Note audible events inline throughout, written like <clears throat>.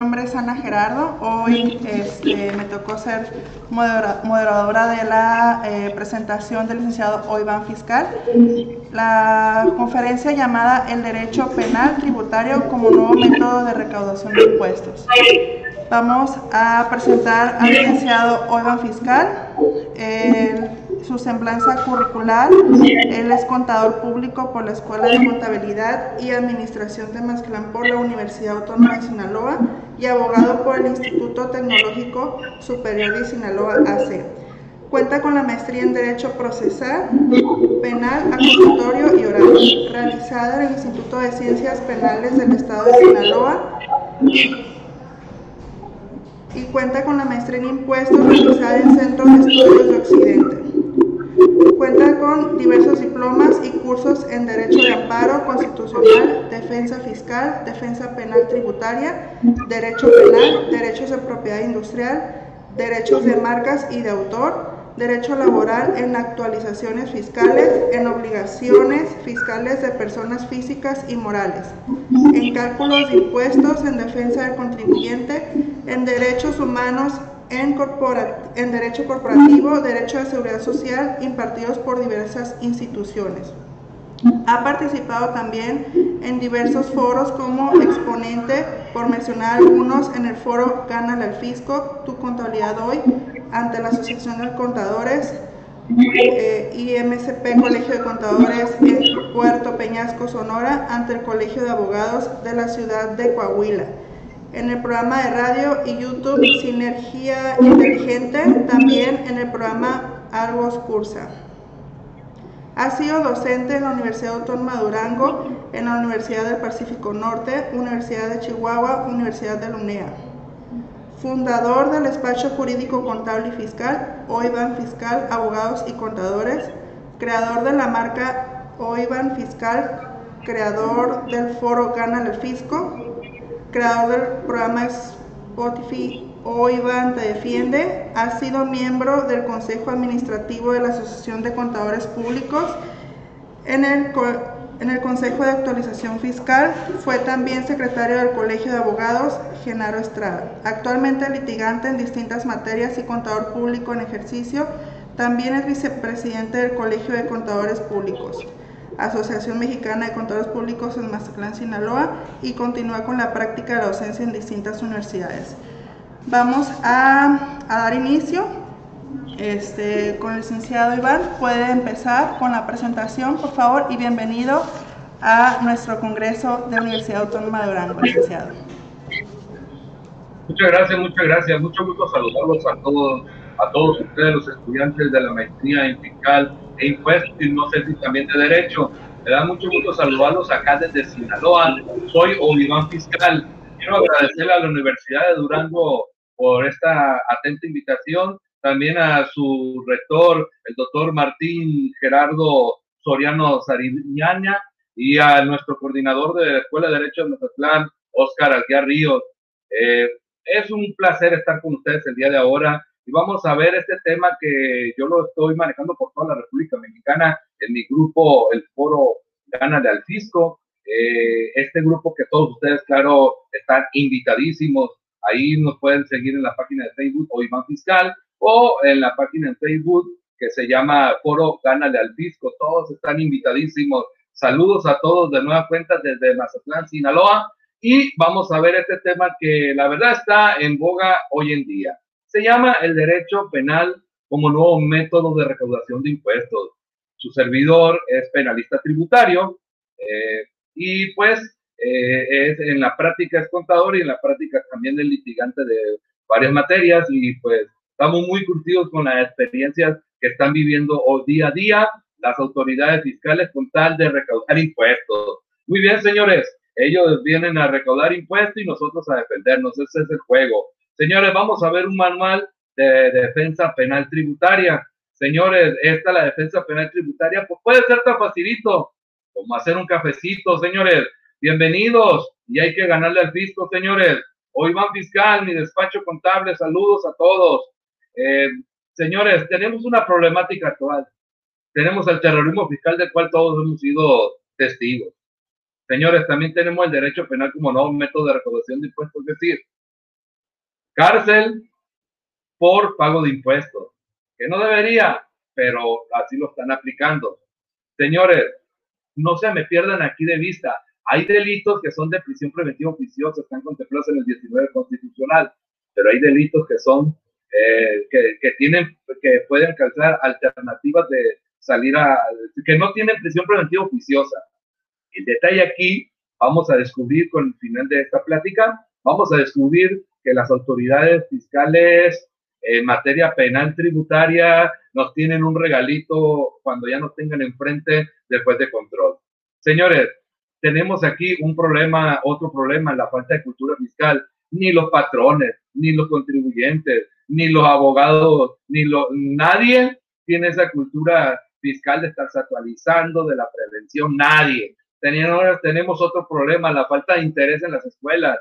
Mi nombre es Ana Gerardo. Hoy este, me tocó ser moderadora de la eh, presentación del licenciado Oivan Fiscal. La conferencia llamada El Derecho Penal Tributario como nuevo método de recaudación de impuestos. Vamos a presentar al licenciado Oivan Fiscal. Su semblanza curricular, él es contador público por la Escuela de Contabilidad y Administración de Mazclán por la Universidad Autónoma de Sinaloa y abogado por el Instituto Tecnológico Superior de Sinaloa AC. Cuenta con la maestría en Derecho Procesal, Penal, Acusatorio y Oral, realizada en el Instituto de Ciencias Penales del Estado de Sinaloa y cuenta con la maestría en Impuestos realizada en Centro de Estudios de Occidente. Cuenta con diversos diplomas y cursos en Derecho de Amparo Constitucional, Defensa Fiscal, Defensa Penal Tributaria, Derecho Penal, Derechos de Propiedad Industrial, Derechos de Marcas y de Autor, Derecho Laboral en actualizaciones fiscales, en obligaciones fiscales de personas físicas y morales, en cálculos de impuestos, en defensa del contribuyente, en derechos humanos en, en Derecho Corporativo, Derecho de Seguridad Social, impartidos por diversas instituciones. Ha participado también en diversos foros como exponente, por mencionar algunos, en el foro Gánale al Fisco, Tu Contabilidad Hoy, ante la Asociación de Contadores, eh, IMCP Colegio de Contadores en Puerto Peñasco, Sonora, ante el Colegio de Abogados de la ciudad de Coahuila en el programa de radio y YouTube Sinergia Inteligente, también en el programa Argos Cursa. Ha sido docente en la Universidad Autónoma de Durango, en la Universidad del Pacífico Norte, Universidad de Chihuahua, Universidad de la UNEA. Fundador del despacho jurídico contable y fiscal, OIVAN Fiscal, Abogados y Contadores. Creador de la marca OIVAN Fiscal, creador del foro Gana el Fisco, creador del programa Spotify o Iván Te Defiende, ha sido miembro del Consejo Administrativo de la Asociación de Contadores Públicos. En el, en el Consejo de Actualización Fiscal fue también secretario del Colegio de Abogados Genaro Estrada. Actualmente litigante en distintas materias y contador público en ejercicio, también es vicepresidente del Colegio de Contadores Públicos. Asociación Mexicana de Contadores Públicos en Mazatlán, Sinaloa, y continúa con la práctica de la docencia en distintas universidades. Vamos a, dar inicio este, con el licenciado Iván. Puede empezar con la presentación, por favor, y bienvenido a nuestro Congreso de Universidad Autónoma de Durango, licenciado. Muchas gracias, muchas gracias. Mucho gusto saludarlos a todos, a todos ustedes, los estudiantes de la maestría en fiscal e y no sé si también de derecho. Me da mucho gusto saludarlos acá desde Sinaloa. Soy Oliván Fiscal. Quiero agradecerle a la Universidad de Durango por esta atenta invitación. También a su rector, el doctor Martín Gerardo Soriano Sariñaña, y a nuestro coordinador de la Escuela de Derecho de Mazatlán, Oscar Alquia Ríos. Eh, es un placer estar con ustedes el día de ahora y vamos a ver este tema que yo lo estoy manejando por toda la República Mexicana en mi grupo, el foro Gana de Alfisco. Eh, este grupo que todos ustedes, claro, están invitadísimos. Ahí nos pueden seguir en la página de Facebook o Iván Fiscal o en la página de Facebook que se llama Foro Gana de Alfisco. Todos están invitadísimos. Saludos a todos de nueva cuenta desde Mazatlán, Sinaloa. Y vamos a ver este tema que la verdad está en boga hoy en día. Se llama el derecho penal como nuevo método de recaudación de impuestos. Su servidor es penalista tributario eh, y pues eh, es, en la práctica es contador y en la práctica también es litigante de varias materias y pues estamos muy curtidos con las experiencias que están viviendo hoy día a día las autoridades fiscales con tal de recaudar impuestos. Muy bien, señores, ellos vienen a recaudar impuestos y nosotros a defendernos. Ese es el juego. Señores, vamos a ver un manual de, defensa penal tributaria. Señores, esta la defensa penal tributaria, pues puede ser tan facilito como hacer un cafecito, señores. Bienvenidos y hay que ganarle al fisco, señores. Hoy van fiscal, mi despacho contable, saludos a todos. Eh, señores, tenemos una problemática actual. Tenemos el terrorismo fiscal del cual todos hemos sido testigos. Señores, también tenemos el derecho penal como nuevo método de recaudación de impuestos, es decir, Cárcel por pago de impuestos, que no debería, pero así lo están aplicando. Señores, no se me pierdan aquí de vista. Hay delitos que son de prisión preventiva oficiosa, están contemplados en el 19 constitucional, pero hay delitos que son, eh, que, que, tienen, que pueden causar alternativas de salir a, que no tienen prisión preventiva oficiosa. El detalle aquí, vamos a descubrir con el final de esta plática, vamos a descubrir que las autoridades fiscales en materia penal tributaria nos tienen un regalito cuando ya nos tengan enfrente después de control. Señores, tenemos aquí un problema, otro problema, la falta de cultura fiscal. Ni los patrones, ni los contribuyentes, ni los abogados, ni lo, nadie tiene esa cultura fiscal de estarse actualizando, de la prevención, nadie. Tenemos, tenemos otro problema, la falta de interés en las escuelas.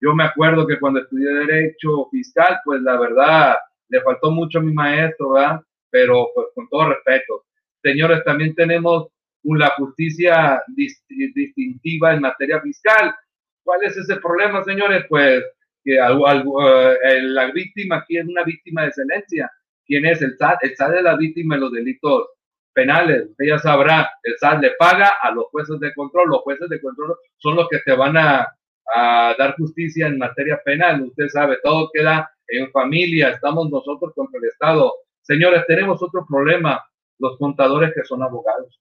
Yo me acuerdo que cuando estudié Derecho Fiscal, pues la verdad, le faltó mucho a mi maestro, ¿verdad? Pero pues con todo respeto. Señores, también tenemos una justicia distintiva en materia fiscal. ¿Cuál es ese problema, señores? Pues que eh, la víctima aquí es una víctima de excelencia. ¿Quién es el SAT? El SAT es la víctima de los delitos penales. Ella sabrá, el SAT le paga a los jueces de control. Los jueces de control son los que te van a, a dar justicia en materia penal. Usted sabe, todo queda en familia. Estamos nosotros contra el Estado. Señores, tenemos otro problema, los contadores que son abogados.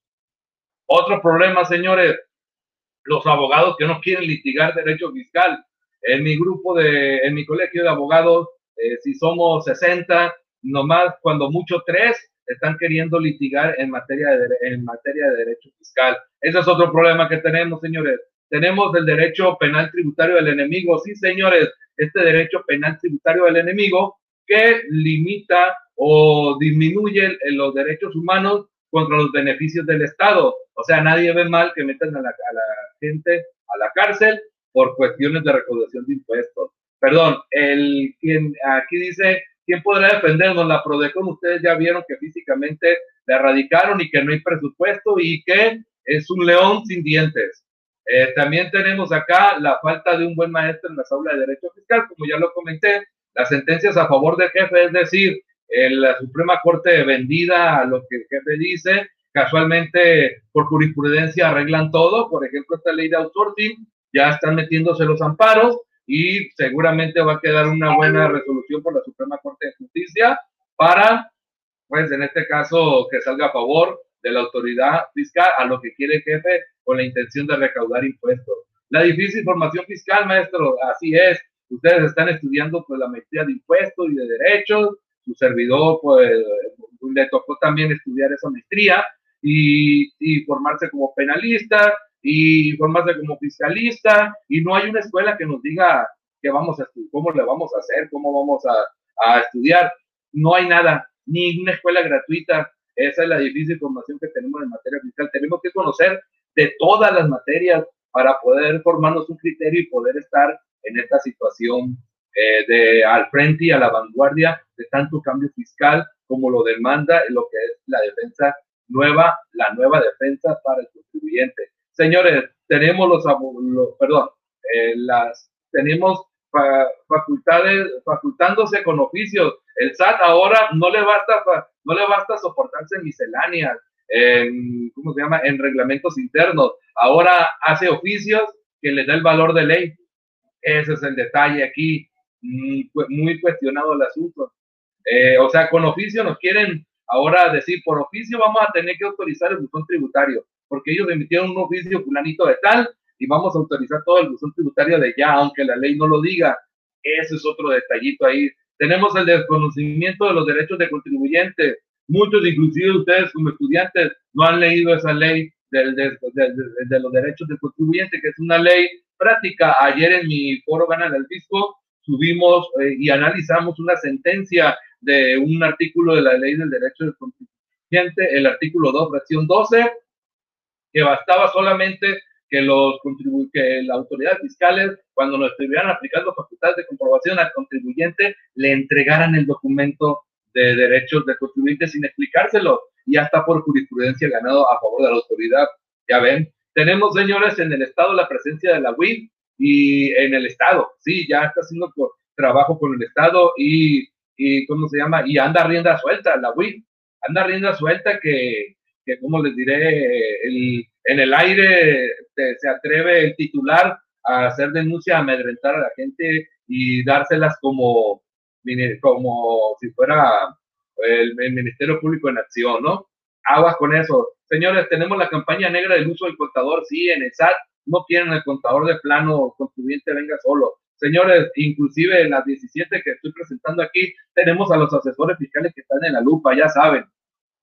Otro problema, señores, los abogados que no quieren litigar derecho fiscal. En mi grupo de, en mi colegio de abogados, eh, si somos 60, nomás cuando mucho tres están queriendo litigar en materia de, en materia de derecho fiscal. Ese es otro problema que tenemos, señores. Tenemos el derecho penal tributario del enemigo. Sí, señores, este derecho penal tributario del enemigo que limita o disminuye los derechos humanos contra los beneficios del Estado. O sea, nadie ve mal que metan a la, gente a la cárcel por cuestiones de recaudación de impuestos. Perdón, el quien aquí dice ¿Quién podrá defendernos? La Prodecon, ustedes ya vieron que físicamente la erradicaron y que no hay presupuesto y que es un león sin dientes. Eh, también tenemos acá la falta de un buen maestro en la aulas de Derecho Fiscal, como ya lo comenté, las sentencias a favor del jefe, es decir, la Suprema Corte vendida a lo que el jefe dice, casualmente por jurisprudencia arreglan todo, por ejemplo, esta ley de outsourcing, ya están metiéndose los amparos, y seguramente va a quedar una buena resolución por la Suprema Corte de Justicia para, pues en este caso, que salga a favor de la autoridad fiscal a lo que quiere el jefe con la intención de recaudar impuestos. La difícil formación fiscal, maestro, así es. Ustedes están estudiando pues la maestría de impuestos y de derechos. Su servidor pues le tocó también estudiar esa maestría y, y formarse como penalista y formarse como fiscalista y no hay una escuela que nos diga qué vamos a cómo le vamos a hacer, cómo vamos a, a estudiar. No hay nada, ni una escuela gratuita. Esa es la difícil formación que tenemos en materia fiscal. Tenemos que conocer de todas las materias para poder formarnos un criterio y poder estar en esta situación eh, de al frente y a la vanguardia de tanto cambio fiscal como lo demanda lo que es la defensa nueva, la nueva defensa para el contribuyente. Señores, tenemos los, perdón, eh, las, tenemos facultades, facultándose con oficios. El SAT ahora no le basta, no le basta soportarse misceláneas, en, ¿cómo se llama? En reglamentos internos. Ahora hace oficios que le da el valor de ley. Ese es el detalle aquí. Mm, muy cuestionado el asunto. Eh, o sea, con oficio nos quieren ahora decir, por oficio vamos a tener que autorizar el buzón tributario porque ellos emitieron un oficio fulanito de tal y vamos a autorizar todo el buzón tributario de ya, aunque la ley no lo diga. Ese es otro detallito ahí. Tenemos el desconocimiento de los derechos de contribuyente. Muchos, inclusive ustedes como estudiantes, no han leído esa ley de, de, los derechos del contribuyente, que es una ley práctica. Ayer en mi foro Gana del Fisco subimos eh, y analizamos una sentencia de un artículo de la ley del derecho del contribuyente, el artículo 2, fracción 12, que bastaba solamente que los que las autoridades fiscales, cuando nos estuvieran aplicando facultades de comprobación al contribuyente, le entregaran el documento de derechos del contribuyente sin explicárselo y hasta por jurisprudencia ganado a favor de la autoridad. Ya ven, tenemos, señores, en el Estado la presencia de la UIF y en el Estado, sí, ya está siendo trabajo con el Estado y, y ¿cómo se llama? Y anda rienda suelta, la WIP, anda rienda suelta que, que como les diré, el, en el aire se atreve el titular a hacer denuncia, a amedrentar a la gente y dárselas como, como si fuera el, Ministerio Público en acción, ¿no? Aguas con eso. Señores, tenemos la campaña negra del uso del contador, sí, en el SAT no quieren el contador de plano contribuyente venga solo. Señores, inclusive en las 17 que estoy presentando aquí, tenemos a los asesores fiscales que están en la lupa, ya saben,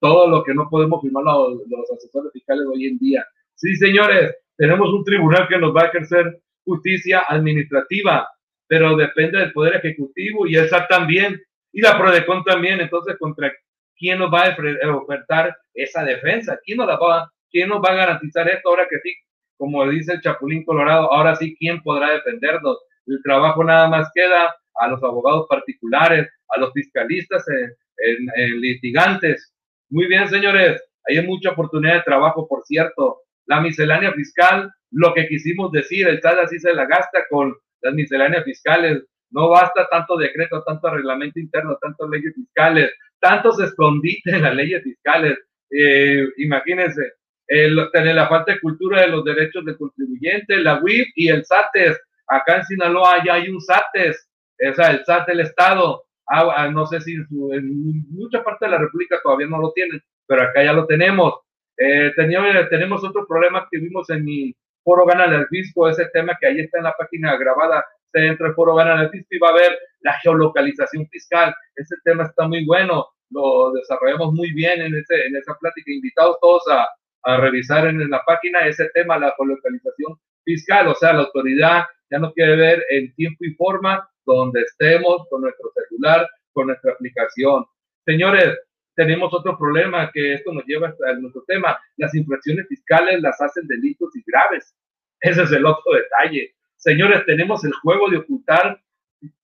todo lo que no podemos firmar los, los asesores fiscales hoy en día. Sí, señores, tenemos un tribunal que nos va a ejercer justicia administrativa, pero depende del Poder Ejecutivo y el SAT también, y la PRODECON también. Entonces, ¿contra quién nos va a ofertar esa defensa? ¿Quién nos, va, quién nos va a garantizar esto ahora que sí? Como dice el Chapulín Colorado, ahora sí, ¿quién podrá defendernos? El trabajo nada más queda a los abogados particulares, a los fiscalistas en, litigantes. Muy bien, señores, hay mucha oportunidad de trabajo, por cierto. La miscelánea fiscal, lo que quisimos decir, el SAT así se la gasta con las misceláneas fiscales. No basta tanto decreto, tanto reglamento interno, tantas leyes fiscales, tantos escondites en las leyes fiscales. Eh, imagínense, tener la falta de cultura de los derechos del contribuyente, la WIF y el SATES. Acá en Sinaloa ya hay un SATES, o sea, el SAT del Estado. Ah, ah, no sé si en, mucha parte de la República todavía no lo tienen, pero acá ya lo tenemos. Eh, tenemos otro problema que vimos en mi foro Gana el Fisco, ese tema que ahí está en la página grabada, dentro del foro Gana el Fisco y va a ver la geolocalización fiscal. Ese tema está muy bueno, lo desarrollamos muy bien en, ese, en esa plática. Invitados todos a, a revisar en, la página ese tema, la geolocalización fiscal, o sea, la autoridad ya no quiere ver en tiempo y forma donde estemos con nuestro celular, con nuestra aplicación. Señores, tenemos otro problema que esto nos lleva a nuestro tema. Las infracciones fiscales las hacen delitos y graves. Ese es el otro detalle. Señores, tenemos el juego de ocultar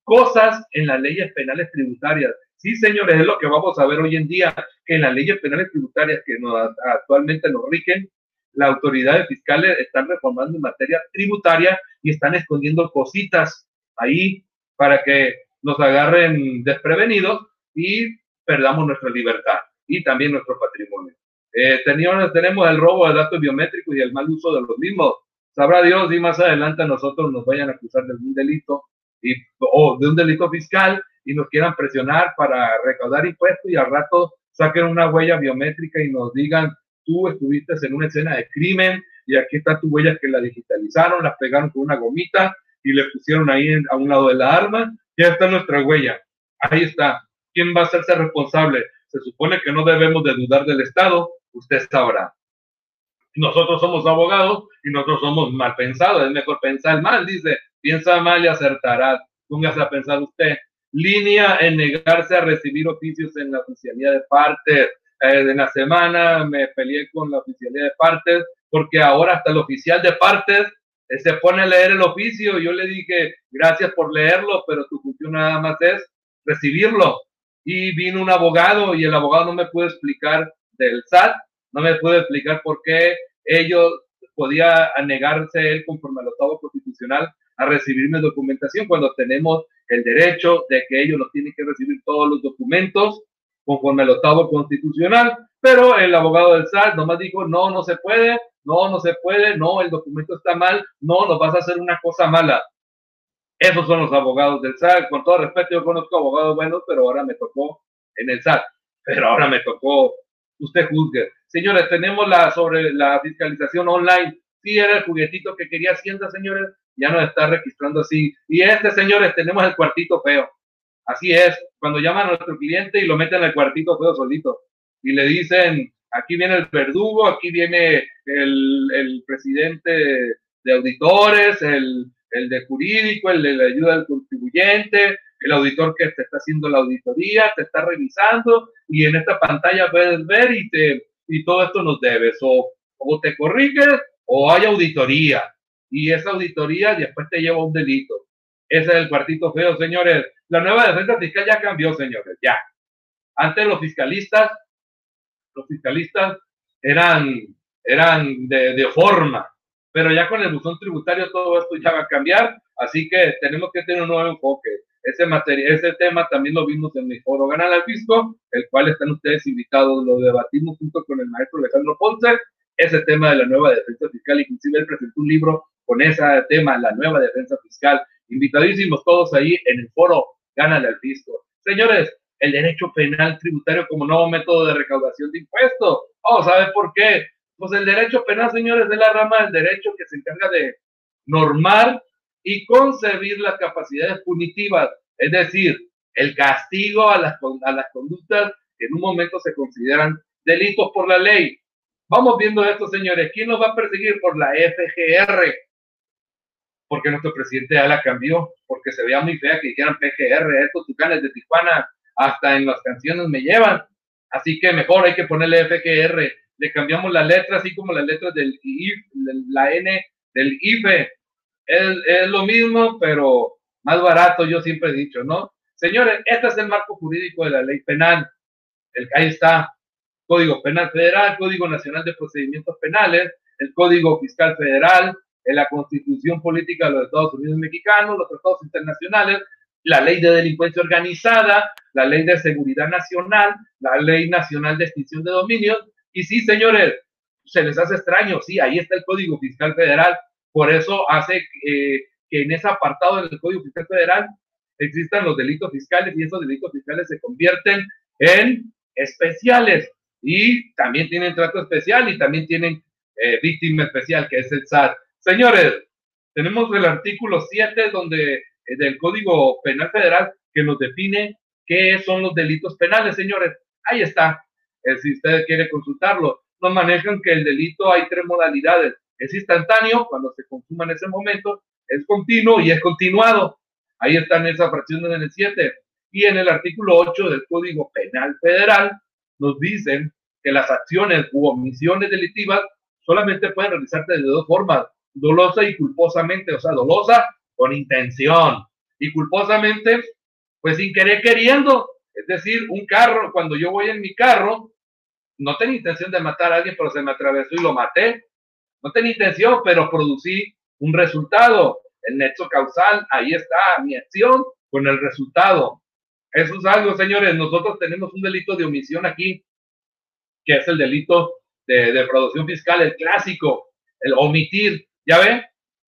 cosas en las leyes penales tributarias. Sí, señores, es lo que vamos a ver hoy en día, que en las leyes penales tributarias que actualmente nos rigen, las autoridades fiscales están reformando en materia tributaria y están escondiendo cositas ahí para que nos agarren desprevenidos y perdamos nuestra libertad y también nuestro patrimonio. Eh, tenemos el robo de datos biométricos y el mal uso de los mismos. Sabrá Dios y más adelante nosotros nos vayan a acusar de algún delito y, o de un delito fiscal y nos quieran presionar para recaudar impuestos y al rato saquen una huella biométrica y nos digan, tú estuviste en una escena de crimen y aquí está tu huella que la digitalizaron, la pegaron con una gomita y le pusieron ahí a un lado de la arma, ya está nuestra huella. Ahí está. ¿Quién va a hacerse responsable? Se supone que no debemos de dudar del Estado, usted sabrá. Nosotros somos abogados y nosotros somos mal pensados, es mejor pensar mal, dice, piensa mal y acertará. Póngase a pensar usted. Línea en negarse a recibir oficios en la oficialía de partes. Eh, en la semana me peleé con la oficialía de partes porque ahora hasta el oficial de partes eh, se pone a leer el oficio. Yo le dije, gracias por leerlo, pero tu función nada más es recibirlo y vino un abogado y el abogado no me pudo explicar del SAT, no me pudo explicar por qué ellos podía negarse él conforme al octavo constitucional a recibirme documentación cuando tenemos el derecho de que ellos nos tienen que recibir todos los documentos conforme al octavo constitucional, pero el abogado del SAT nomás dijo, no, no se puede, no, no se puede, no, el documento está mal, no, nos vas a hacer una cosa mala. Esos son los abogados del SAT. Con todo respeto, yo conozco abogados buenos, pero ahora me tocó en el SAT. Pero ahora me tocó, usted juzgue. Señores, tenemos la sobre la fiscalización online. Sí, era el juguetito que quería Hacienda, señores. Ya nos está registrando así. Y este, señores, tenemos el cuartito feo. Así es. Cuando llaman a nuestro cliente y lo meten en el cuartito feo solito. Y le dicen, aquí viene el verdugo, aquí viene el, el presidente de auditores, el, el de jurídico, el de la ayuda al contribuyente, el auditor que te está haciendo la auditoría, te está revisando y en esta pantalla puedes ver y, te, y todo esto nos debes. O, o te corriges o hay auditoría y esa auditoría después te lleva a un delito. Ese es el cuartito feo, señores. La nueva defensa fiscal ya cambió, señores, ya. Antes los fiscalistas, los fiscalistas eran, eran de, de forma, pero ya con el buzón tributario todo esto ya va a cambiar, así que tenemos que tener un nuevo enfoque. ese, material, ese tema también lo vimos en mi foro Ganar al Fisco, el cual están ustedes invitados, lo debatimos junto con el maestro Alejandro Ponce, ese tema de la nueva defensa fiscal, inclusive él presentó un libro con ese tema, la nueva defensa fiscal, invitadísimos todos ahí en el foro Gánale al Fisco. Señores, el derecho penal tributario como nuevo método de recaudación de impuestos. Oh, ¿sabe por qué? Pues el derecho penal, señores, es la rama del derecho que se encarga de normar y concebir las capacidades punitivas, es decir, el castigo a las, a las conductas que en un momento se consideran delitos por la ley. Vamos viendo esto, señores. ¿Quién nos va a perseguir por la FGR? Porque nuestro presidente ya la cambió, porque se veía muy fea que dijeran PGR. Estos tucanes de Tijuana hasta en las canciones me llevan. Así que mejor hay que ponerle FGR. Le cambiamos la letra, así como las letras del IF, la N del IFE es, lo mismo, pero más barato, yo siempre he dicho, ¿no? Señores, este es el marco jurídico de la ley penal. El, ahí está, Código Penal Federal, Código Nacional de Procedimientos Penales, el Código Fiscal Federal, la Constitución Política de los Estados Unidos Mexicanos, los tratados internacionales, la Ley de Delincuencia Organizada, la Ley de Seguridad Nacional, la Ley Nacional de Extinción de Dominios. Y sí, señores, se les hace extraño, sí, ahí está el Código Fiscal Federal, por eso hace eh, que en ese apartado del Código Fiscal Federal existan los delitos fiscales y esos delitos fiscales se convierten en especiales y también tienen trato especial y también tienen eh, víctima especial, que es el SAT. Señores, tenemos el artículo 7 donde, eh, del Código Penal Federal que nos define qué son los delitos penales, señores. Ahí está. Si usted quiere consultarlo, nos manejan que el delito hay tres modalidades es instantáneo cuando se consuma en ese momento, es continuo y es continuado. Ahí están esas fracciones en el 7. Y en el artículo 8 del Código Penal Federal nos dicen que las acciones u omisiones delictivas solamente pueden realizarse de dos formas, dolosa y culposamente, o sea, dolosa con intención y culposamente, pues sin querer queriendo. Es decir, un carro, cuando yo voy en mi carro, no tenía intención de matar a alguien, pero se me atravesó y lo maté. No tenía intención, pero producí un resultado. El nexo causal, ahí está mi acción con el resultado. Eso es algo, señores. Nosotros tenemos un delito de omisión aquí, que es el delito de, producción fiscal, el clásico, el omitir. ¿Ya ven?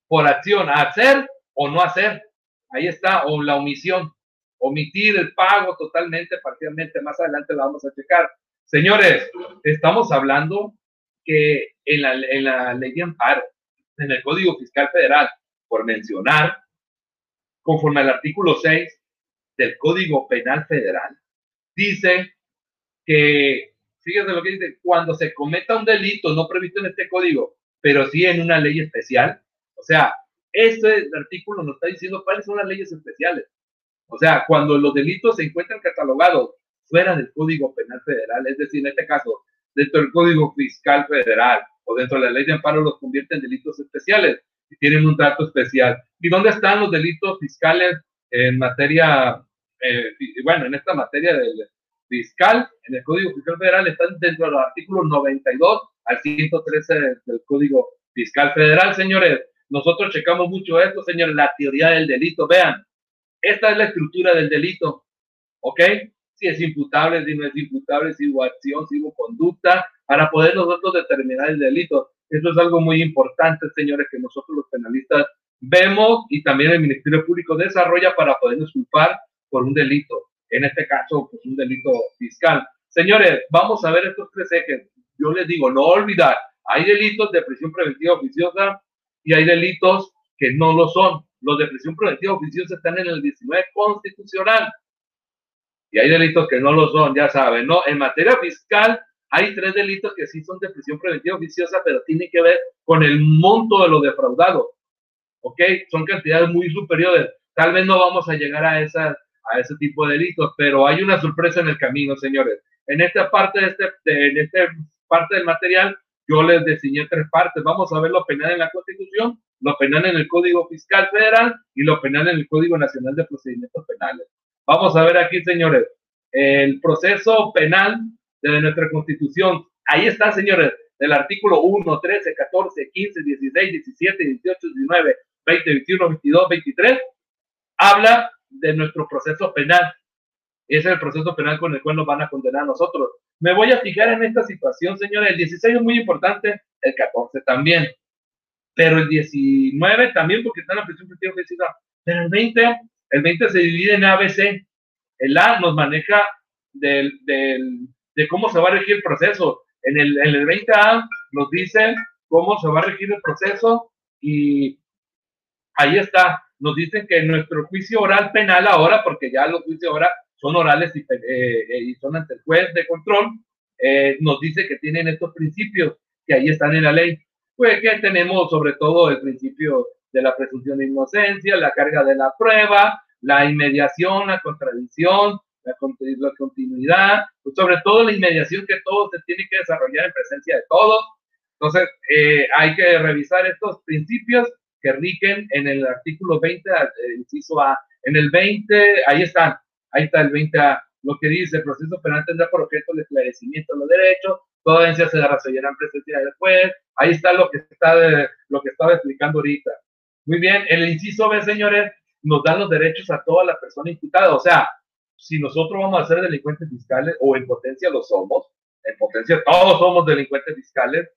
Por acción, hacer o no hacer. Ahí está, o la omisión. Omitir el pago totalmente, parcialmente. Más adelante la vamos a checar. Señores, estamos hablando que en la, en la ley de amparo, en el Código Fiscal Federal, por mencionar, conforme al artículo 6 del Código Penal Federal, dice que, fíjense lo que dice, cuando se cometa un delito no previsto en este código, pero sí en una ley especial, o sea, este artículo nos está diciendo cuáles son las leyes especiales. O sea, cuando los delitos se encuentran catalogados fuera del Código Penal Federal, es decir, en este caso, dentro del Código Fiscal Federal o dentro de la ley de amparo los convierte en delitos especiales y tienen un trato especial. ¿Y dónde están los delitos fiscales en materia, eh, bueno, en esta materia del fiscal, en el Código Fiscal Federal, están dentro de los artículos 92 al 113 del Código Fiscal Federal, señores. Nosotros checamos mucho esto, señores, la teoría del delito. Vean, esta es la estructura del delito, ¿ok? Si es imputable, si no es imputable, si hubo acción, si hubo conducta, para poder nosotros determinar el delito. Eso es algo muy importante, señores, que nosotros los penalistas vemos y también el Ministerio Público desarrolla para podernos culpar por un delito. En este caso, pues un delito fiscal. Señores, vamos a ver estos tres ejes. Yo les digo, no olvidar, hay delitos de prisión preventiva oficiosa y hay delitos que no lo son. Los de prisión preventiva oficiosa están en el 19 constitucional y hay delitos que no lo son, ya saben, ¿no? En materia fiscal hay tres delitos que sí son de prisión preventiva oficiosa, pero tienen que ver con el monto de lo defraudado, ¿ok? Son cantidades muy superiores. Tal vez no vamos a llegar a, esa, a ese tipo de delitos, pero hay una sorpresa en el camino, señores. En esta parte, de este, en esta parte del material, yo les diseñé tres partes. Vamos a ver lo penal en la Constitución, lo penal en el Código Fiscal Federal y lo penal en el Código Nacional de Procedimientos Penales. Vamos a ver aquí, señores, el proceso penal de nuestra Constitución. Ahí está, señores, del artículo 1, 13, 14, 15, 16, 17, 18, 19, 20, 21, 22, 23. Habla de nuestro proceso penal. Ese es el proceso penal con el cual nos van a condenar a nosotros. Me voy a fijar en esta situación, señores. El 16 es muy importante, el 14 también. Pero el 19 también, porque está en la prisión preventiva Pero el 20, el 20 se divide en ABC. El A nos maneja del, del, de cómo se va a regir el proceso. En el, en el 20A nos dice cómo se va a regir el proceso y ahí está. Nos dicen que nuestro juicio oral penal ahora, porque ya los juicios ahora son orales y, eh, y son ante el juez de control, eh, nos dice que tienen estos principios que ahí están en la ley. Pues que tenemos sobre todo el principio de la presunción de inocencia, la carga de la prueba, la inmediación, la contradicción, la, la continuidad, pues sobre todo la inmediación que todo se tiene que desarrollar en presencia de todos. Entonces, eh, hay que revisar estos principios que rigen en el artículo 20, el inciso A. En el 20, ahí están, ahí está el 20A, lo que dice, el proceso penal tendrá por objeto el esclarecimiento de los derechos, toda audiencia se resolverá en presencia del juez, ahí está lo que, está de, lo que estaba explicando ahorita. Muy bien, el inciso B, señores, nos da los derechos a toda la persona imputada, o sea, si nosotros vamos a ser delincuentes fiscales, o en potencia lo somos, en potencia todos somos delincuentes fiscales,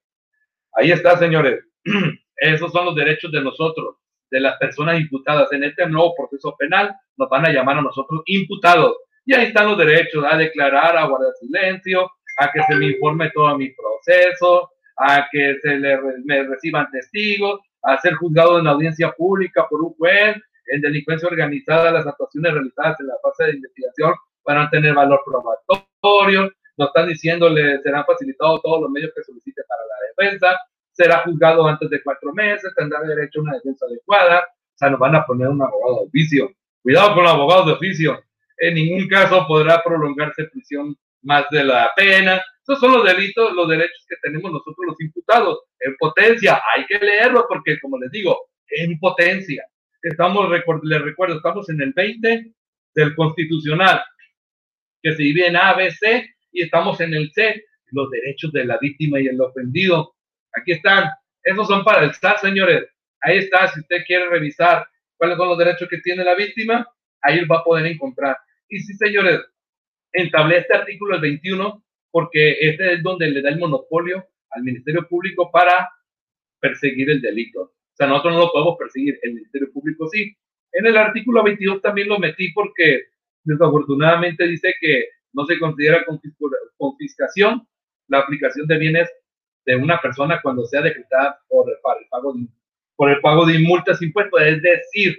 ahí está, señores. <clears throat> Esos son los derechos de nosotros, de las personas imputadas. En este nuevo proceso penal nos van a llamar a nosotros imputados. Y ahí están los derechos a declarar, a guardar silencio, a que se me informe todo mi proceso, a que se le, me reciban testigos, a ser juzgado en audiencia pública por un juez, en delincuencia organizada las actuaciones realizadas en la fase de investigación van a tener valor probatorio, nos están diciendo le serán facilitados todos los medios que solicite para la defensa, será juzgado antes de cuatro meses, tendrá derecho a una defensa adecuada, o sea, nos van a poner un abogado de oficio. Cuidado con los abogados de oficio, en ningún caso podrá prolongarse prisión más de la pena. Esos son los delitos, los derechos que tenemos nosotros los imputados. En potencia, hay que leerlo porque, como les digo, en potencia estamos, les recuerdo, estamos en el 20 del constitucional, que se divide en A, B, C, y estamos en el C, los derechos de la víctima y el ofendido. Aquí están, esos son para el SAT, señores. Ahí está, si usted quiere revisar cuáles son los derechos que tiene la víctima, ahí va a poder encontrar. Y sí, señores, entablé este artículo el 21 porque este es donde le da el monopolio al Ministerio Público para perseguir el delito sea, nosotros no lo podemos perseguir, el Ministerio Público sí. En el artículo 22 también lo metí porque desafortunadamente dice que no se considera confiscación la aplicación de bienes de una persona cuando sea decretada por el, pago de, por el pago de multas impuestos. Es decir,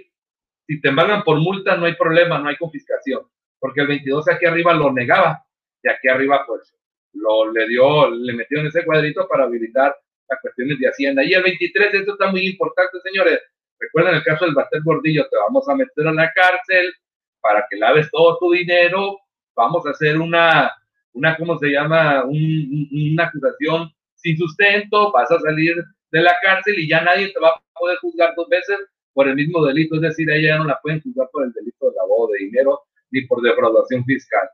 si te embargan por multa no hay problema, no hay confiscación, porque el 22 aquí arriba lo negaba y aquí arriba pues lo le dio, le metió en ese cuadrito para habilitar las cuestiones de Hacienda. Y el 23, esto está muy importante, señores. Recuerden el caso del Bastel Gordillo, te vamos a meter a la cárcel para que laves todo tu dinero. Vamos a hacer una, una ¿cómo se llama? una acusación sin sustento. Vas a salir de la cárcel y ya nadie te va a poder juzgar dos veces por el mismo delito. Es decir, ella no la pueden juzgar por el delito de lavado de dinero ni por defraudación fiscal.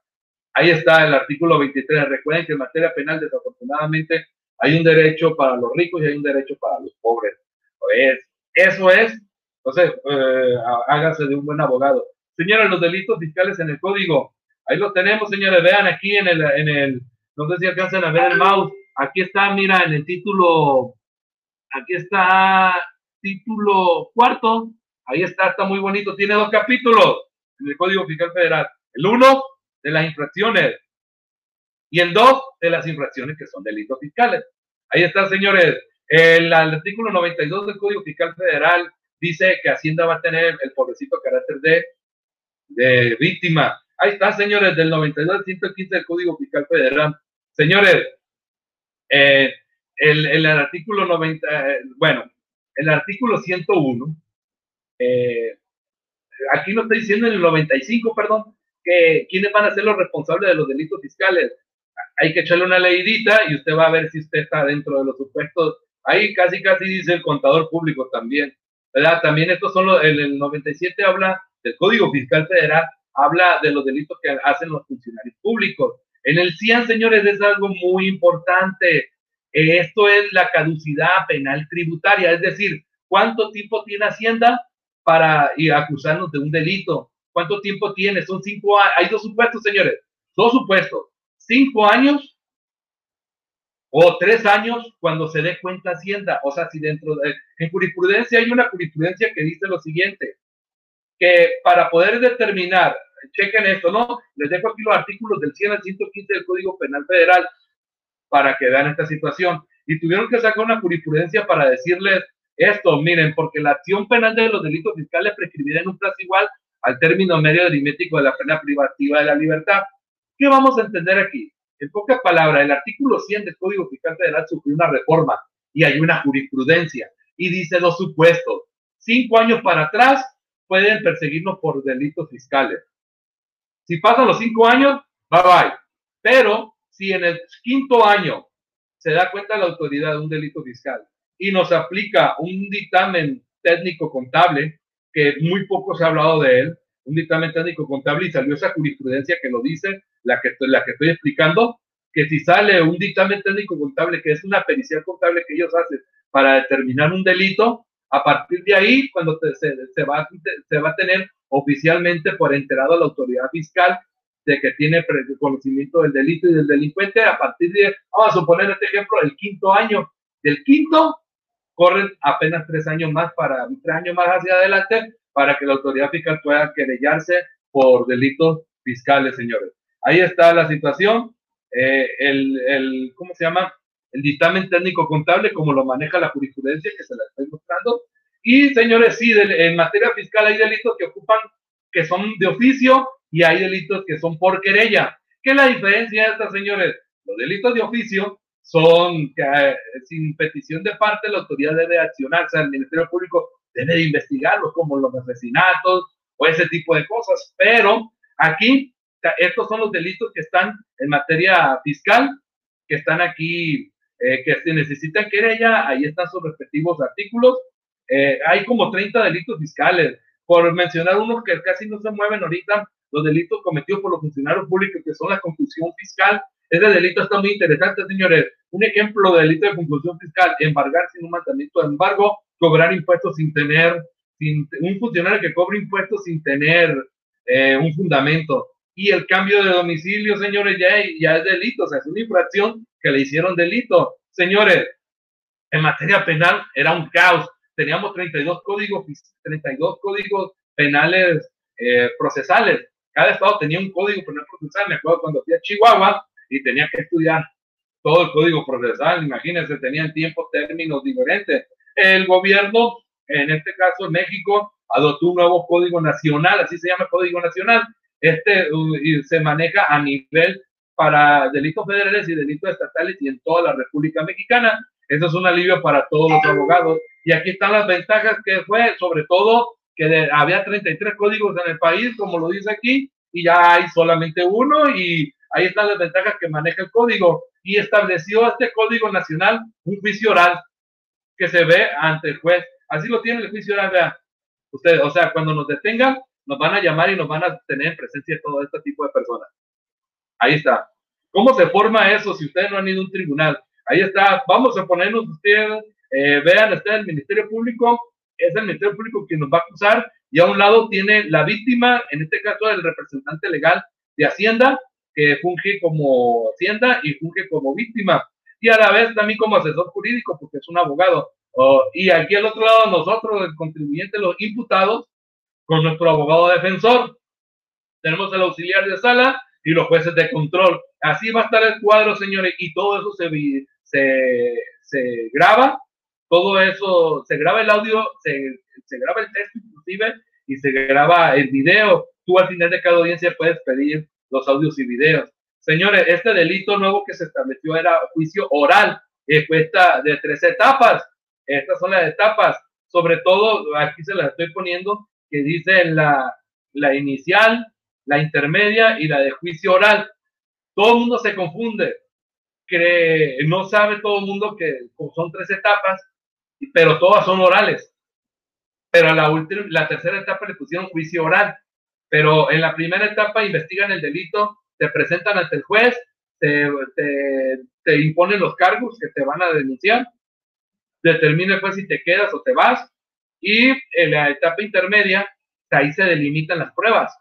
Ahí está el artículo 23. Recuerden que en materia penal, desafortunadamente, hay un derecho para los ricos y hay un derecho para los pobres. Pues, eso es. Entonces, eh, hágase de un buen abogado. Señores, los delitos fiscales en el código. Ahí lo tenemos, señores. Vean aquí en el, en el, no sé si alcanzan a ver el mouse. Aquí está, mira, en el título, aquí está título cuarto. Ahí está, está muy bonito. Tiene dos capítulos en el Código Fiscal Federal. El uno de las infracciones y el 2 de las infracciones que son delitos fiscales. Ahí está, señores. El, artículo 92 del Código Fiscal Federal dice que Hacienda va a tener el pobrecito carácter de, de víctima. Ahí está, señores, del 92 al 115 del Código Fiscal Federal. Señores, eh, el, el, artículo 90, eh, bueno, el artículo 101, eh, aquí no está diciendo en el 95, perdón, que quiénes van a ser los responsables de los delitos fiscales hay que echarle una leidita y usted va a ver si usted está dentro de los supuestos. Ahí casi, casi dice el contador público también, ¿verdad? También estos son los, el, el 97 habla del Código Fiscal Federal, habla de los delitos que hacen los funcionarios públicos. En el CIAN, señores, es algo muy importante. Esto es la caducidad penal tributaria, es decir, cuánto tiempo tiene Hacienda para acusarnos de un delito. ¿Cuánto tiempo tiene? Son cinco años. Hay dos supuestos, señores. Dos supuestos. Cinco años o tres años cuando se dé cuenta Hacienda. O sea, si dentro de, en jurisprudencia hay una jurisprudencia que dice lo siguiente, que para poder determinar, chequen esto, ¿no? Les dejo aquí los artículos del 100 al 115 del Código Penal Federal para que vean esta situación. Y tuvieron que sacar una jurisprudencia para decirles esto, miren, porque la acción penal de los delitos fiscales prescribirá en un plazo igual al término medio aritmético de la pena privativa de la libertad. ¿Qué vamos a entender aquí? En pocas palabras, el artículo 100 del Código Fiscal Federal sufrió una reforma y hay una jurisprudencia y dice los supuestos. Cinco años para atrás pueden perseguirnos por delitos fiscales. Si pasan los cinco años, bye bye. Pero si en el quinto año se da cuenta la autoridad de un delito fiscal y nos aplica un dictamen técnico contable, que muy poco se ha hablado de él, un dictamen técnico contable y salió esa jurisprudencia que lo dice, la que, la que estoy explicando, que si sale un dictamen técnico contable, que es una pericial contable que ellos hacen para determinar un delito, a partir de ahí, cuando se, se, va, se va a tener oficialmente por enterado la autoridad fiscal de que tiene conocimiento del delito y del delincuente, a partir de, vamos a suponer este ejemplo, el quinto año, del quinto corren apenas tres años más para, tres años más hacia adelante para que la autoridad fiscal pueda querellarse por delitos fiscales, señores. Ahí está la situación. Eh, el, el, ¿cómo se llama? El dictamen técnico contable, como lo maneja la jurisprudencia, que se la estoy mostrando. Y, señores, sí, en materia fiscal hay delitos que ocupan, que son de oficio y hay delitos que son por querella. ¿Qué es la diferencia de estas, señores? Los delitos de oficio son que eh, sin petición de parte la autoridad debe accionar, o el Ministerio Público debe de investigarlos, como los asesinatos o ese tipo de cosas. Pero aquí, estos son los delitos que están en materia fiscal, que están aquí, eh, que se necesitan querella, ahí están sus respectivos artículos. Eh, hay como 30 delitos fiscales, por mencionar unos que casi no se mueven ahorita, los delitos cometidos por los funcionarios públicos, que son la confusión fiscal, ese delito está muy interesante, señores. Un ejemplo de delito de confusión fiscal, embargar sin un mandamiento de embargo, cobrar impuestos sin tener, sin, un funcionario que cobre impuestos sin tener eh, un fundamento. Y el cambio de domicilio, señores, ya, ya es delito, o sea, es una infracción que le hicieron delito. Señores, en materia penal era un caos. Teníamos 32 códigos, 32 códigos penales eh, procesales. Cada estado tenía un código penal procesal. Me acuerdo cuando fui a Chihuahua, y tenía que estudiar todo el código procesal, imagínense, tenían tiempos, términos diferentes. El gobierno, en este caso México, adoptó un nuevo código nacional, así se llama código nacional. Este se maneja a nivel para delitos federales y delitos estatales y en toda la República Mexicana. Eso es un alivio para todos los abogados. Y aquí están las ventajas que fue, sobre todo, que había 33 códigos en el país, como lo dice aquí, y ya hay solamente uno y Ahí están las ventajas que maneja el código y estableció este código nacional un juicio oral que se ve ante el juez. Así lo tiene el juicio oral, vean. Ustedes, o sea, cuando nos detengan, nos van a llamar y nos van a tener en presencia todo este tipo de personas. Ahí está. ¿Cómo se forma eso si ustedes no han ido a un tribunal? Ahí está. Vamos a ponernos ustedes, eh, vean, está el Ministerio Público, es el Ministerio Público quien nos va a acusar y a un lado tiene la víctima, en este caso el representante legal de Hacienda, que funge como Hacienda y funge como víctima y a la vez también como asesor jurídico porque es un abogado. y aquí al otro lado nosotros, el contribuyente, los imputados, con nuestro abogado defensor. Tenemos el auxiliar de sala y los jueces de control. Así va a estar el cuadro, señores, y todo eso se, se, se graba, todo eso, se graba el audio, se, se graba el texto inclusive y se graba el video. Tú al final de cada audiencia puedes pedir los audios y videos. Señores, este delito nuevo que se estableció era juicio oral, eh, cuesta de tres etapas. Estas son las etapas. Sobre todo, aquí se las estoy poniendo, que dice la, la inicial, la intermedia y la de juicio oral. Todo el mundo se confunde. Cree, no sabe todo el mundo que son tres etapas, pero todas son orales. Pero a la, última, la tercera etapa le pusieron juicio oral. Pero en la primera etapa investigan el delito, te presentan ante el juez, te, te, imponen los cargos que te van a denunciar, determina el juez si te quedas o te vas, y en la etapa intermedia, ahí se delimitan las pruebas.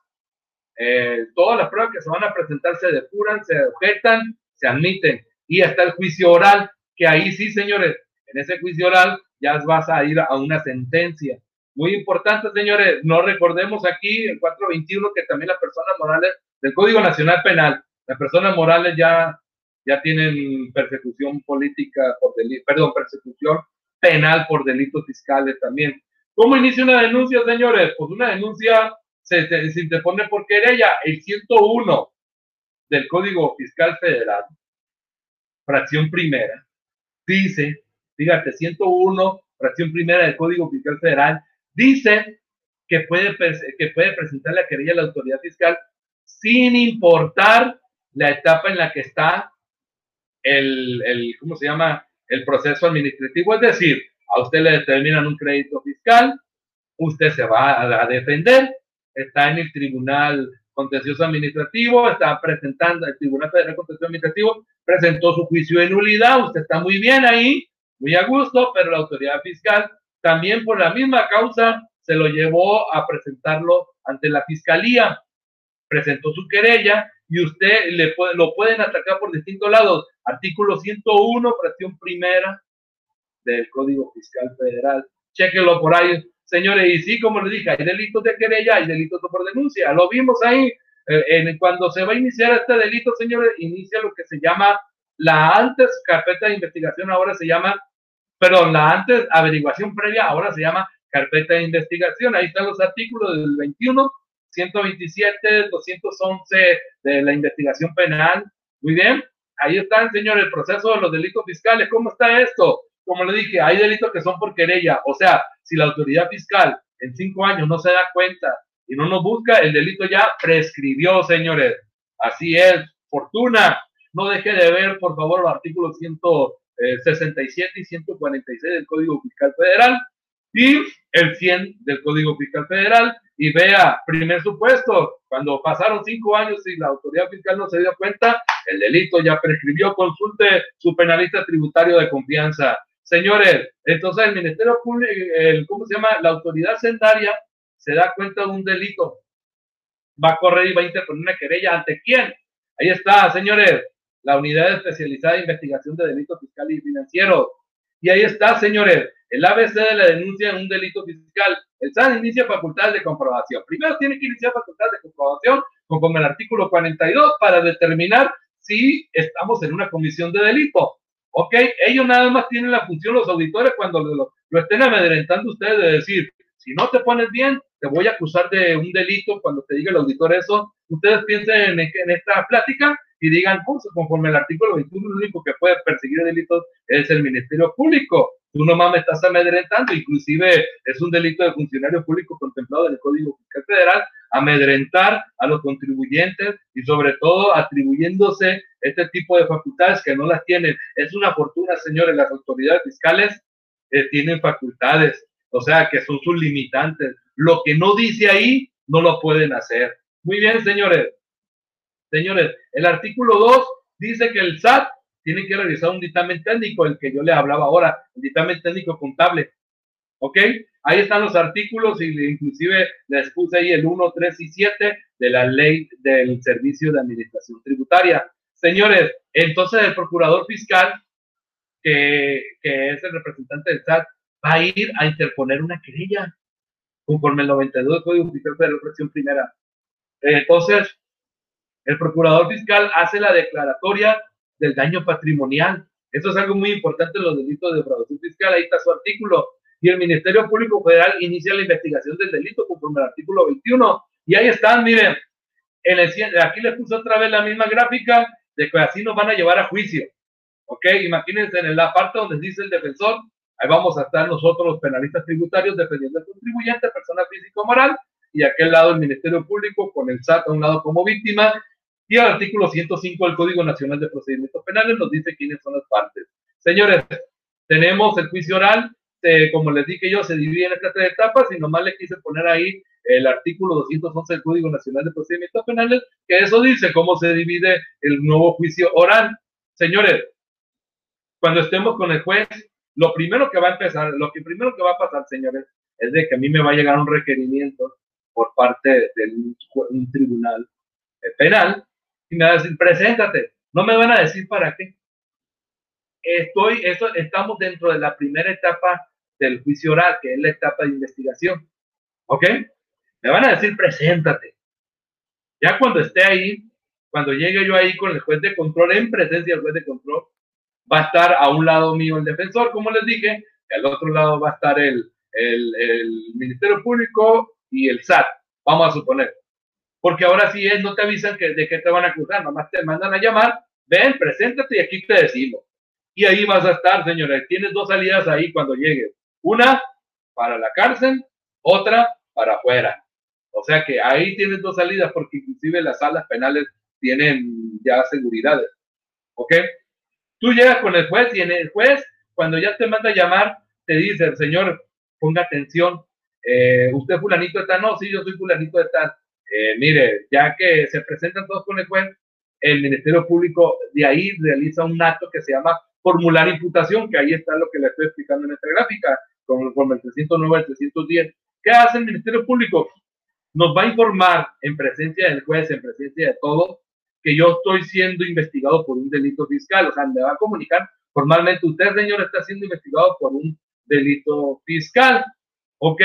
eh, todas las pruebas que se van a presentar se depuran, se objetan, se admiten. Y hasta el juicio oral, que ahí sí, señores, en ese juicio oral ya vas a ir a una sentencia. Muy importante, señores, no recordemos aquí el 421 que también las personas morales del Código Nacional Penal, las personas morales ya, ya tienen persecución política por delito, perdón, persecución penal por delitos fiscales también. ¿Cómo inicia una denuncia, señores? Pues una denuncia se, interpone por querella, el 101 del Código Fiscal Federal, fracción primera, dice, fíjate, 101, fracción primera del Código Fiscal Federal, dice que puede, que puede presentar la querella a la autoridad fiscal sin importar la etapa en la que está el, el, ¿cómo se llama? El proceso administrativo. Es decir, a usted le determinan un crédito fiscal, usted se va a, defender, está en el Tribunal Contencioso Administrativo, está presentando, el Tribunal Federal Contencioso Administrativo presentó su juicio de nulidad, usted está muy bien ahí, muy a gusto, pero la autoridad fiscal también por la misma causa se lo llevó a presentarlo ante la fiscalía, presentó su querella y usted le lo pueden atacar por distintos lados. Artículo 101, fracción primera del Código Fiscal Federal. Chequenlo por ahí, señores. Y sí, como les dije, hay delitos de querella, hay delitos por denuncia. Lo vimos ahí. Eh, cuando se va a iniciar este delito, señores, inicia lo que se llama la antes carpeta de investigación, ahora se llama, perdón, la antes averiguación previa, ahora se llama carpeta de investigación. Ahí están los artículos del 21, 127, 211 de la investigación penal. Muy bien. Ahí están, señores, el proceso de los delitos fiscales. ¿Cómo está esto? Como le dije, hay delitos que son por querella. O sea, si la autoridad fiscal en cinco años no se da cuenta y no nos busca, el delito ya prescribió, señores. Así es. Fortuna. No deje de ver, por favor, los artículos 167 y 146 del Código Fiscal Federal y el 100 del Código Fiscal Federal y vea, primer supuesto, cuando pasaron cinco años y la autoridad fiscal no se dio cuenta, el delito ya prescribió, consulte su penalista tributario de confianza. Señores, entonces el Ministerio Público, el, ¿cómo se llama? La autoridad sendaria se da cuenta de un delito, va a correr y va a interponer una querella ante quién. Ahí está, señores, la unidad especializada de investigación de delitos fiscales y financieros. Y ahí está, señores, el ABC de la denuncia en un delito fiscal. El SAT inicia facultad de comprobación. Primero tiene que iniciar facultad de comprobación conforme al artículo 42 para determinar si estamos en una comisión de delito. ¿Ok? Ellos nada más tienen la función, los auditores, cuando lo, lo estén amedrentando ustedes de decir, si no te pones bien, te voy a acusar de un delito cuando te diga el auditor eso. Ustedes piensen en, esta plática y digan, pues, conforme al artículo 21, el único que puede perseguir delitos es el Ministerio Público. Tú nomás me estás amedrentando, inclusive es un delito de funcionario público contemplado en el Código Fiscal Federal, amedrentar a los contribuyentes y sobre todo atribuyéndose este tipo de facultades que no las tienen. Es una fortuna, señores, las autoridades fiscales eh, tienen facultades, o sea, que son sus limitantes. Lo que no dice ahí, no lo pueden hacer. Muy bien, señores. Señores, el artículo 2 dice que el SAT tiene que realizar un dictamen técnico, el que yo le hablaba ahora, el dictamen técnico contable. ¿Ok? Ahí están los artículos y inclusive les puse ahí el 1, 3 y 7 de la ley del servicio de administración tributaria. Señores, entonces el procurador fiscal, que, es el representante del SAT, va a ir a interponer una querella conforme el 92 del Código Fiscal de la Fracción Primera. Entonces, el procurador fiscal hace la declaratoria del daño patrimonial. Eso es algo muy importante en los delitos de defraudación fiscal. Ahí está su artículo. Y el Ministerio Público Federal inicia la investigación del delito conforme al artículo 21. Y ahí están, miren. Aquí les puse otra vez la misma gráfica de que así nos van a llevar a juicio. ¿Ok? Imagínense en la parte donde dice el defensor, ahí vamos a estar nosotros los penalistas tributarios defendiendo al contribuyente, persona física o moral, y aquel lado el Ministerio Público con el SAT a un lado como víctima y el artículo 105 del Código Nacional de Procedimientos Penales nos dice quiénes son las partes. Señores, tenemos el juicio oral, eh, como les dije yo, se divide en estas tres etapas y nomás le quise poner ahí el artículo 211 del Código Nacional de Procedimientos Penales, que eso dice cómo se divide el nuevo juicio oral. Señores, cuando estemos con el juez, lo primero que va a empezar, lo que primero que va a pasar, señores, es de que a mí me va a llegar un requerimiento por parte de un, tribunal penal y me va a decir, preséntate. No me van a decir para qué. Estoy, eso, estamos dentro de la primera etapa del juicio oral, que es la etapa de investigación. ¿Ok? Me van a decir, preséntate. Ya cuando esté ahí, cuando llegue yo ahí con el juez de control, en presencia del juez de control, va a estar a un lado mío el defensor, como les dije, al otro lado va a estar el, el, el Ministerio Público y el SAT, vamos a suponer. Porque ahora sí es, no te avisan que, de qué te van a acusar, nomás te mandan a llamar, ven, preséntate y aquí te decimos. Y ahí vas a estar, señores. Tienes dos salidas ahí cuando llegues. Una para la cárcel, otra para afuera. O sea que ahí tienes dos salidas porque inclusive las salas penales tienen ya seguridades. ¿Ok? Tú llegas con el juez y en el juez, cuando ya te manda a llamar, te dice, señor, ponga atención, eh, usted fulanito de tal, no, sí, yo soy fulanito de tal. Eh, mire, ya que se presentan todos con el juez, el Ministerio Público de ahí realiza un acto que se llama formular imputación, que ahí está lo que le estoy explicando en esta gráfica, con, con el 309 el 310. ¿Qué hace el Ministerio Público? Nos va a informar en presencia del juez, en presencia de todo, que yo estoy siendo investigado por un delito fiscal. O sea, me va a comunicar formalmente, usted, señor, está siendo investigado por un delito fiscal. ¿Ok?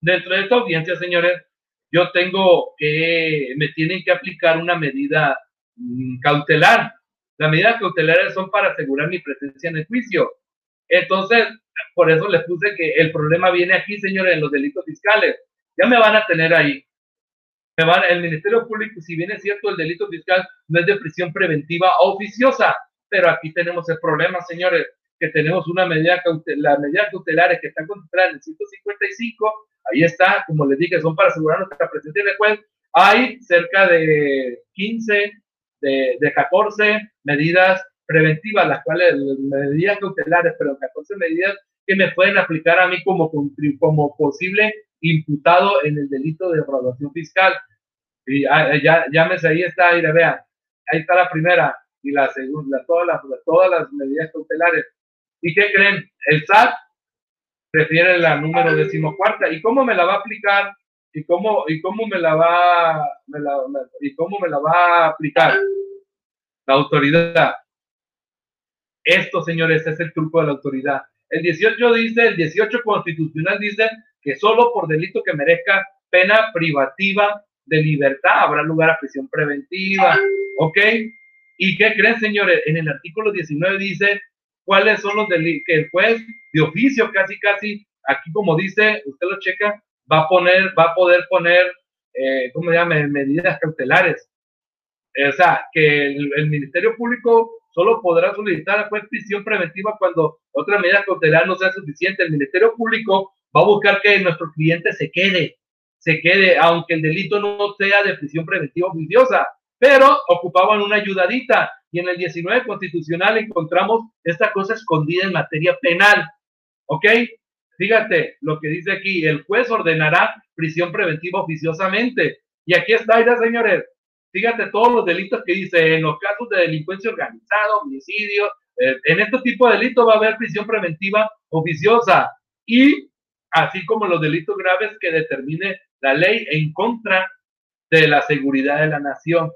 Dentro de esta audiencia, señores, yo tengo que, me tienen que aplicar una medida mm, cautelar. Las medidas cautelares son para asegurar mi presencia en el juicio. Entonces, por eso les puse que el problema viene aquí, señores, en los delitos fiscales. Ya me van a tener ahí el Ministerio Público, si bien es cierto, el delito fiscal no es de prisión preventiva oficiosa, pero aquí tenemos el problema, señores, que tenemos una medida cautelar, las medidas cautelares que están contempladas en el 155, ahí está, como les dije, son para asegurar nuestra presencia en el juez. Hay cerca de 15, de, de 14 medidas preventivas, las cuales, medidas cautelares, pero 14 medidas que me pueden aplicar a mí como, como posible imputado en el delito de defraudación fiscal. Y ah, ya, llámese, ahí está, y vean, ahí está la primera y la segunda, todas las, todas las medidas cautelares. ¿Y qué creen? El SAT prefiere la número decimocuarta. ¿Y cómo me la va a aplicar? ¿Y cómo, y cómo me la va me la, y cómo me la va a aplicar la autoridad? Esto, señores, es el truco de la autoridad. El 18 dice, el 18 constitucional dice que solo por delito que merezca pena privativa de libertad habrá lugar a prisión preventiva. ¿Ok? ¿Y qué creen, señores? En el artículo 19 dice cuáles son los delitos que el juez de oficio casi, casi, aquí como dice, usted lo checa, va a poner, va a poder poner, eh, ¿cómo se llama? Medidas cautelares. O sea, que el, Ministerio Público solo podrá solicitar a juez prisión preventiva cuando otra medida cautelar no sea suficiente. El Ministerio Público va a buscar que nuestro cliente se quede, se quede, aunque el delito no sea de prisión preventiva oficiosa, pero ocupaban una ayudadita. Y en el 19 constitucional encontramos esta cosa escondida en materia penal. ¿Ok? Fíjate lo que dice aquí, el juez ordenará prisión preventiva oficiosamente. Y aquí está, ya señores, fíjate todos los delitos que dice, en los casos de delincuencia organizada, homicidio, eh, en este tipo de delitos va a haber prisión preventiva oficiosa. Y así como los delitos graves que determine la ley en contra de la seguridad de la nación.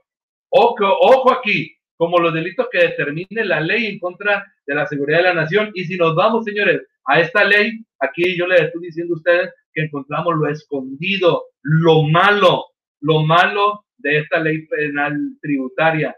Ojo, ojo aquí, como los delitos que determine la ley en contra de la seguridad de la nación. Y si nos vamos, señores, a esta ley, aquí yo les estoy diciendo a ustedes que encontramos lo escondido, lo malo, lo malo de esta ley penal tributaria.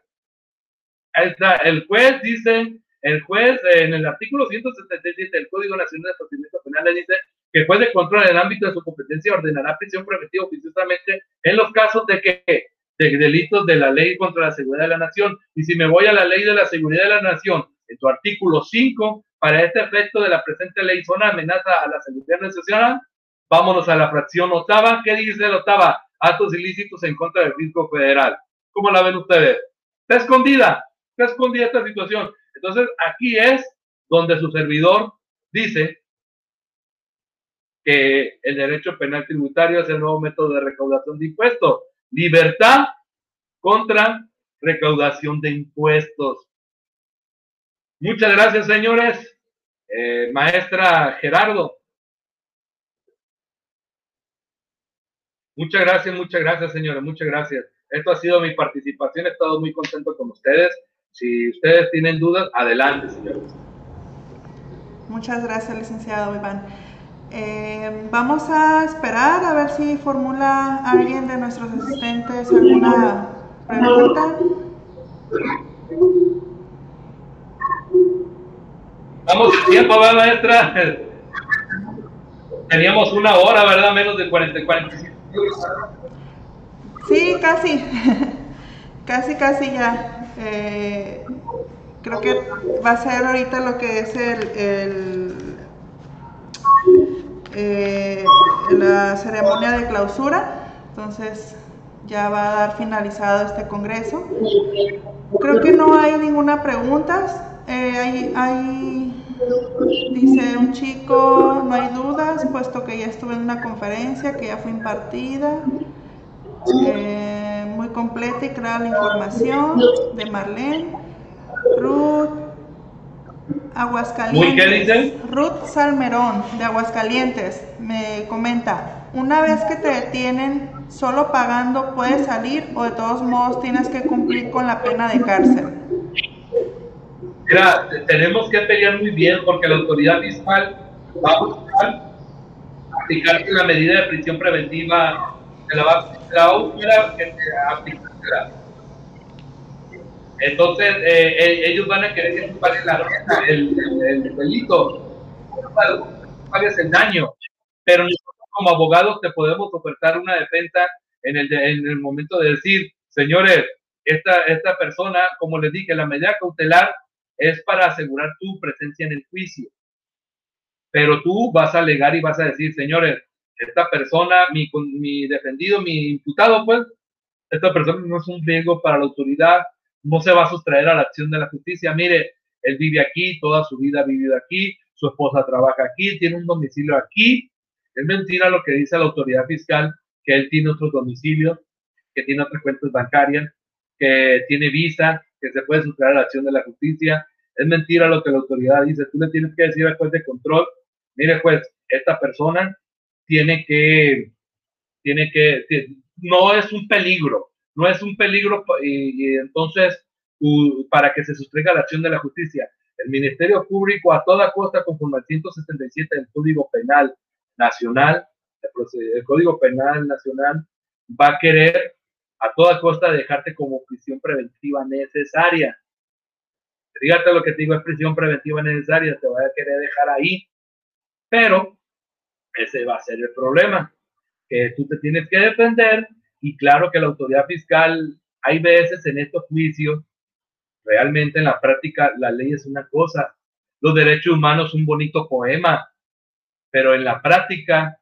el juez dice, el juez en el artículo 177 del Código Nacional de Procedimientos Penales dice que el juez de control en el ámbito de su competencia ordenará prisión preventiva oficiosamente en los casos de que de delitos de la ley contra la seguridad de la nación. Y si me voy a la ley de la seguridad de la nación, en su artículo 5, para este efecto de la presente ley son amenaza a la seguridad nacional, vámonos a la fracción octava. ¿Qué dice la octava? Actos ilícitos en contra del fisco federal. ¿Cómo la ven ustedes? Está escondida, está escondida esta situación. Entonces, aquí es donde su servidor dice que el derecho penal tributario es el nuevo método de recaudación de impuestos. Libertad contra recaudación de impuestos. Muchas gracias, señores. Eh, maestra Gerardo. Muchas gracias, muchas gracias, señores, muchas gracias. Esto ha sido mi participación, he estado muy contento con ustedes. Si ustedes tienen dudas, adelante, señores. Muchas gracias, licenciado Iván. Eh, vamos a esperar a ver si formula alguien de nuestros asistentes alguna pregunta. Vamos el tiempo, ¿verdad, maestra? Teníamos una hora, ¿verdad? Menos de 40, 45 Sí, casi. <laughs> casi, casi ya. Eh, creo que va a ser ahorita lo que es el, eh, la ceremonia de clausura. Entonces ya va a dar finalizado este congreso. Creo que no hay ninguna pregunta. Eh, hay, hay, dice un chico, no hay dudas, puesto que ya estuve en una conferencia que ya fue impartida. Eh, muy completa y clara la información de Marlene. Ruth Aguascalientes. Ruth Salmerón de Aguascalientes me comenta, una vez que te detienen solo pagando puedes salir o de todos modos tienes que cumplir con la pena de cárcel. Mira, tenemos que pelear muy bien porque la autoridad fiscal va a buscar aplicar la medida de prisión preventiva de la, la que te Entonces, eh, eh, ellos van a querer que tú pagues la el, el, delito, pagues el daño. Pero nosotros como abogados te podemos ofertar una defensa en el, en el momento de decir, señores, esta, esta persona, como les dije, la medida cautelar es para asegurar tu presencia en el juicio. Pero tú vas a alegar y vas a decir, señores, esta persona, mi, mi defendido, mi imputado, pues, esta persona no es un riesgo para la autoridad, no se va a sustraer a la acción de la justicia. Mire, él vive aquí, toda su vida ha vivido aquí, su esposa trabaja aquí, tiene un domicilio aquí. Es mentira lo que dice la autoridad fiscal, que él tiene otros domicilios, que tiene otras cuentas bancarias, que tiene visa, que se puede sustraer a la acción de la justicia. Es mentira lo que la autoridad dice. Tú le tienes que decir al juez de control, mire juez, esta persona tiene que, tiene que, no es un peligro, no es un peligro y, entonces para que se sustraiga la acción de la justicia. El Ministerio Público a toda costa, conforme al 177 del Código Penal Nacional, el Código Penal Nacional, va a querer a toda costa dejarte como prisión preventiva necesaria. Fíjate lo que te digo, es prisión preventiva necesaria, te va a querer dejar ahí. Pero ese va a ser el problema, que tú te tienes que defender y claro que la autoridad fiscal, hay veces en estos juicios, realmente en la práctica la ley es una cosa, los derechos humanos un bonito poema, pero en la práctica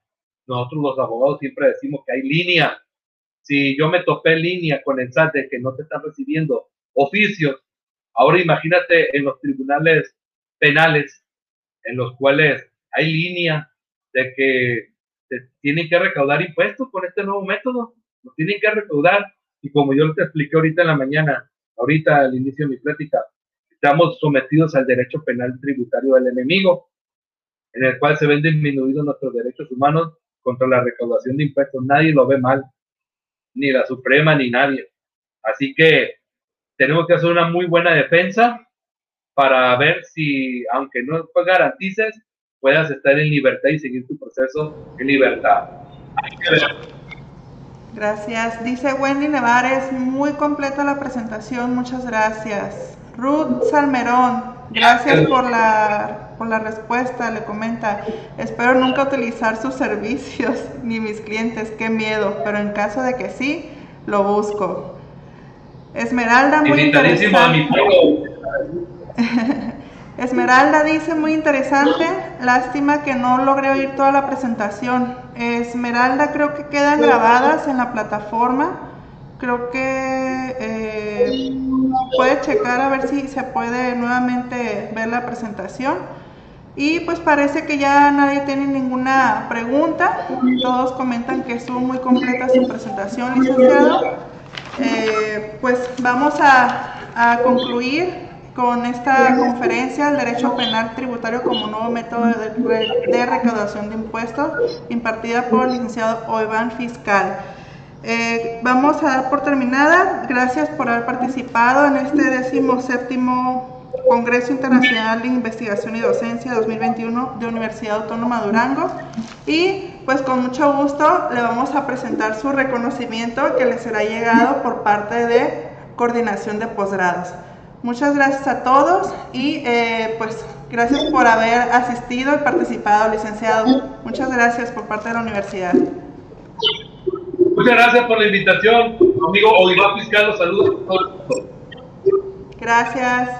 nosotros los abogados siempre decimos que hay línea si yo me topé en línea con el SAT de que no te están recibiendo oficios, ahora imagínate en los tribunales penales en los cuales hay línea de que tienen que recaudar impuestos con este nuevo método, los tienen que recaudar y como yo te expliqué ahorita en la mañana, ahorita al inicio de mi plática, estamos sometidos al derecho penal tributario del enemigo, en el cual se ven disminuidos nuestros derechos humanos contra la recaudación de impuestos. Nadie lo ve mal ni la Suprema, ni nadie. Así que tenemos que hacer una muy buena defensa para ver si, aunque no garantices, puedas estar en libertad y seguir tu proceso en libertad. Gracias. Dice Wendy Nevares, muy completa la presentación, muchas gracias. Ruth Salmerón, gracias por la, por la respuesta, le comenta, espero nunca utilizar sus servicios <laughs> ni mis clientes, qué miedo, pero en caso de que sí, lo busco. Esmeralda, muy interesante. <laughs> Esmeralda dice muy interesante, lástima que no logré oír toda la presentación. Esmeralda creo que quedan grabadas en la plataforma creo que eh, puede checar a ver si se puede nuevamente ver la presentación. Y pues parece que ya nadie tiene ninguna pregunta. Todos comentan que estuvo muy completa su presentación, licenciado. Eh, pues vamos a, concluir con esta conferencia el derecho penal tributario como nuevo método de, recaudación de impuestos impartida por el licenciado Oivan Fiscal. Eh, vamos a dar por terminada. Gracias por haber participado en este décimo séptimo Congreso Internacional de Investigación y Docencia 2021 de Universidad Autónoma Durango. Y pues con mucho gusto le vamos a presentar su reconocimiento que le será llegado por parte de Coordinación de Posgrados. Muchas gracias a todos y eh, pues gracias por haber asistido y participado, licenciado. Muchas gracias por parte de la universidad. Muchas gracias por la invitación. Amigo Oiva Fiscal los saluda. Gracias.